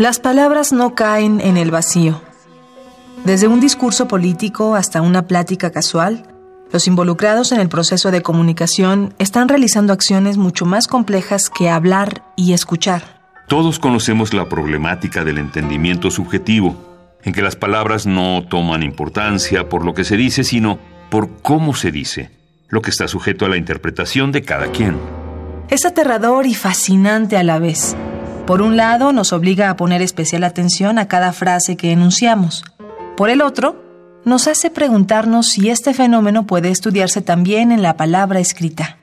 Las palabras no caen en el vacío. Desde un discurso político hasta una plática casual, los involucrados en el proceso de comunicación están realizando acciones mucho más complejas que hablar y escuchar. Todos conocemos la problemática del entendimiento subjetivo, en que las palabras no toman importancia por lo que se dice, sino por cómo se dice, lo que está sujeto a la interpretación de cada quien. Es aterrador y fascinante a la vez. Por un lado, nos obliga a poner especial atención a cada frase que enunciamos. Por el otro, nos hace preguntarnos si este fenómeno puede estudiarse también en la palabra escrita.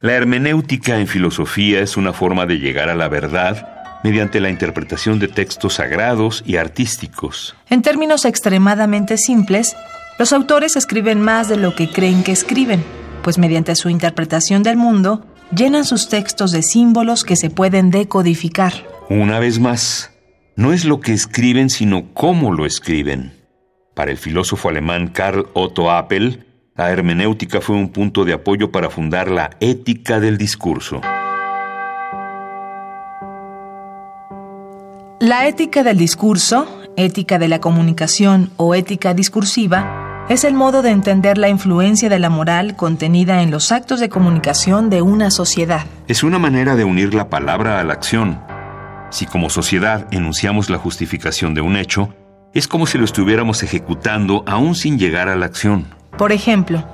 La hermenéutica en filosofía es una forma de llegar a la verdad mediante la interpretación de textos sagrados y artísticos. En términos extremadamente simples, los autores escriben más de lo que creen que escriben, pues mediante su interpretación del mundo llenan sus textos de símbolos que se pueden decodificar. Una vez más, no es lo que escriben, sino cómo lo escriben. Para el filósofo alemán Karl Otto Appel, la hermenéutica fue un punto de apoyo para fundar la ética del discurso. La ética del discurso, ética de la comunicación o ética discursiva es el modo de entender la influencia de la moral contenida en los actos de comunicación de una sociedad. Es una manera de unir la palabra a la acción. Si como sociedad enunciamos la justificación de un hecho, es como si lo estuviéramos ejecutando aún sin llegar a la acción. Por ejemplo,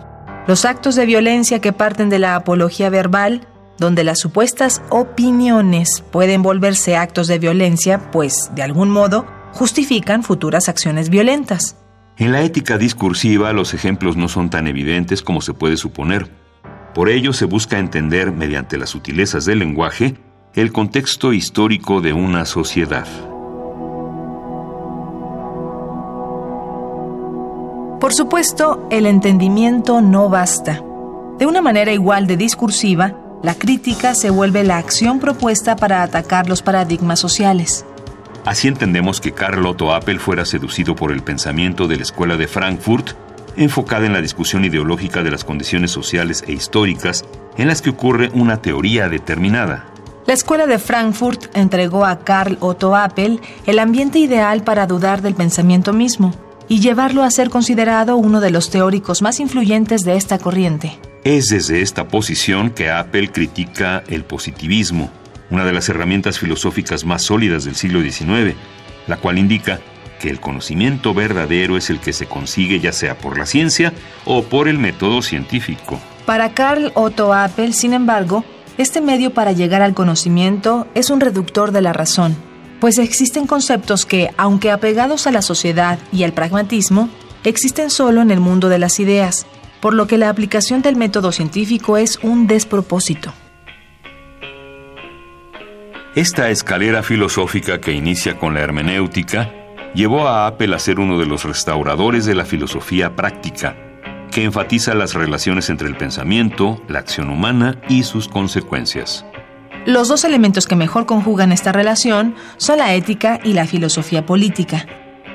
los actos de violencia que parten de la apología verbal, donde las supuestas opiniones pueden volverse actos de violencia, pues, de algún modo, justifican futuras acciones violentas. En la ética discursiva los ejemplos no son tan evidentes como se puede suponer. Por ello se busca entender, mediante las sutilezas del lenguaje, el contexto histórico de una sociedad. Por supuesto, el entendimiento no basta. De una manera igual de discursiva, la crítica se vuelve la acción propuesta para atacar los paradigmas sociales. Así entendemos que Karl Otto Appel fuera seducido por el pensamiento de la Escuela de Frankfurt, enfocada en la discusión ideológica de las condiciones sociales e históricas en las que ocurre una teoría determinada. La Escuela de Frankfurt entregó a Karl Otto Appel el ambiente ideal para dudar del pensamiento mismo y llevarlo a ser considerado uno de los teóricos más influyentes de esta corriente. Es desde esta posición que Apple critica el positivismo, una de las herramientas filosóficas más sólidas del siglo XIX, la cual indica que el conocimiento verdadero es el que se consigue ya sea por la ciencia o por el método científico. Para Carl Otto Apple, sin embargo, este medio para llegar al conocimiento es un reductor de la razón, pues existen conceptos que, aunque apegados a la sociedad y al pragmatismo, existen solo en el mundo de las ideas, por lo que la aplicación del método científico es un despropósito. Esta escalera filosófica que inicia con la hermenéutica llevó a Apple a ser uno de los restauradores de la filosofía práctica, que enfatiza las relaciones entre el pensamiento, la acción humana y sus consecuencias. Los dos elementos que mejor conjugan esta relación son la ética y la filosofía política.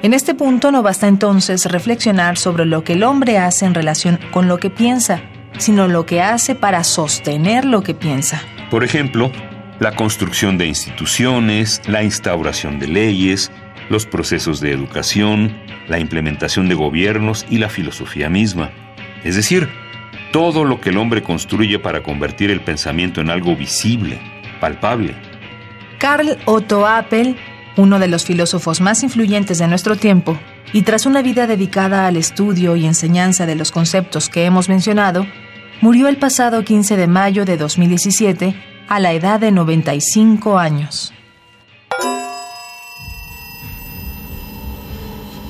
En este punto no basta entonces reflexionar sobre lo que el hombre hace en relación con lo que piensa, sino lo que hace para sostener lo que piensa. Por ejemplo, la construcción de instituciones, la instauración de leyes, los procesos de educación, la implementación de gobiernos y la filosofía misma. Es decir, todo lo que el hombre construye para convertir el pensamiento en algo visible, palpable. Karl Otto Appel, uno de los filósofos más influyentes de nuestro tiempo, y tras una vida dedicada al estudio y enseñanza de los conceptos que hemos mencionado, murió el pasado 15 de mayo de 2017 a la edad de 95 años.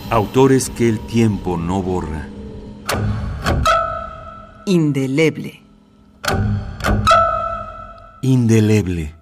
Autores que el tiempo no borra. Indeleble indeleble.